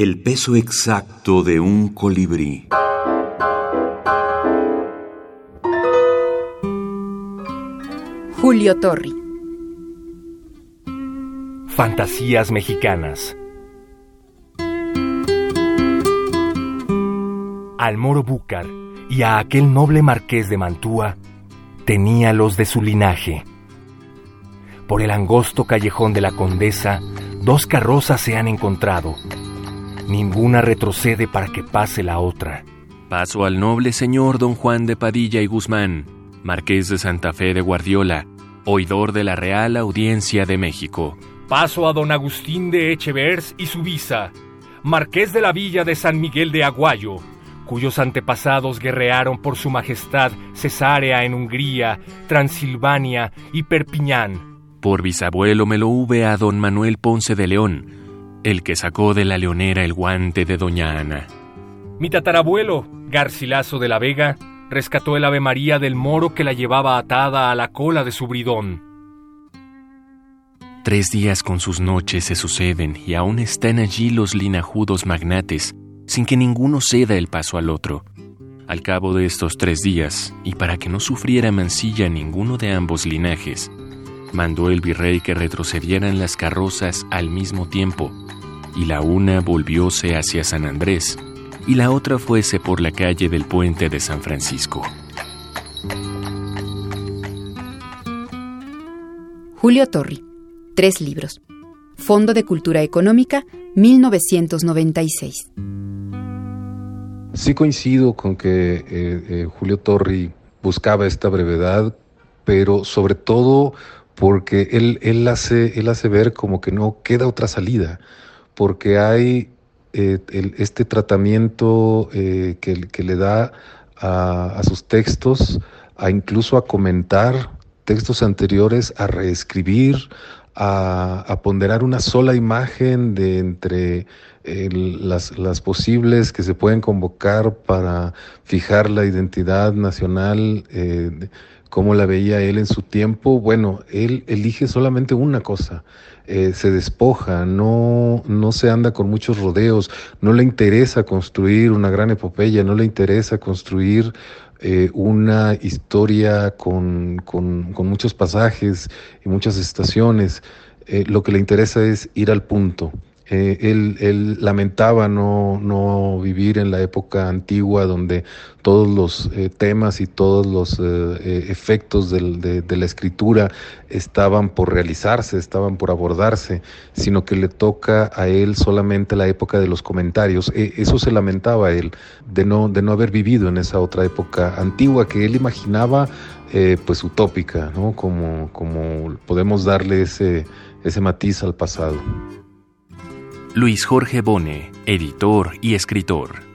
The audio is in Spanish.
El peso exacto de un colibrí. Julio Torri. Fantasías mexicanas. Al moro Búcar y a aquel noble marqués de Mantua tenía los de su linaje. Por el angosto callejón de la Condesa, dos carrozas se han encontrado Ninguna retrocede para que pase la otra. Paso al noble señor don Juan de Padilla y Guzmán, marqués de Santa Fe de Guardiola, oidor de la Real Audiencia de México. Paso a don Agustín de Echevers y su visa, marqués de la villa de San Miguel de Aguayo, cuyos antepasados guerrearon por su majestad Cesárea en Hungría, Transilvania y Perpiñán. Por bisabuelo me lo hube a don Manuel Ponce de León, el que sacó de la leonera el guante de doña Ana. Mi tatarabuelo, Garcilaso de la Vega, rescató el Ave María del moro que la llevaba atada a la cola de su bridón. Tres días con sus noches se suceden y aún están allí los linajudos magnates, sin que ninguno ceda el paso al otro. Al cabo de estos tres días, y para que no sufriera mancilla ninguno de ambos linajes, mandó el virrey que retrocedieran las carrozas al mismo tiempo, y la una volvióse hacia San Andrés, y la otra fuese por la calle del puente de San Francisco. Julio Torri, tres libros. Fondo de Cultura Económica, 1996. Sí coincido con que eh, eh, Julio Torri buscaba esta brevedad, pero sobre todo porque él, él, hace, él hace ver como que no queda otra salida, porque hay eh, este tratamiento eh, que, le da a, sus textos, a incluso a comentar textos anteriores, a reescribir, a, ponderar una sola imagen de entre las, las, posibles que se pueden convocar para fijar la identidad nacional. Eh, cómo la veía él en su tiempo, bueno, él elige solamente una cosa, eh, se despoja, no, no se anda con muchos rodeos, no le interesa construir una gran epopeya, no le interesa construir eh, una historia con, con, muchos pasajes y muchas estaciones, eh, lo que le interesa es ir al punto. Eh, él, lamentaba no, no, vivir en la época antigua donde todos los eh, temas y todos los eh, efectos de, la escritura estaban por realizarse, estaban por abordarse, sino que le toca a él solamente la época de los comentarios. E, eso se lamentaba él, de no, de no haber vivido en esa otra época antigua que él imaginaba pues utópica, ¿no? como, como podemos darle ese, ese matiz al pasado. Luis Jorge Bone, editor y escritor.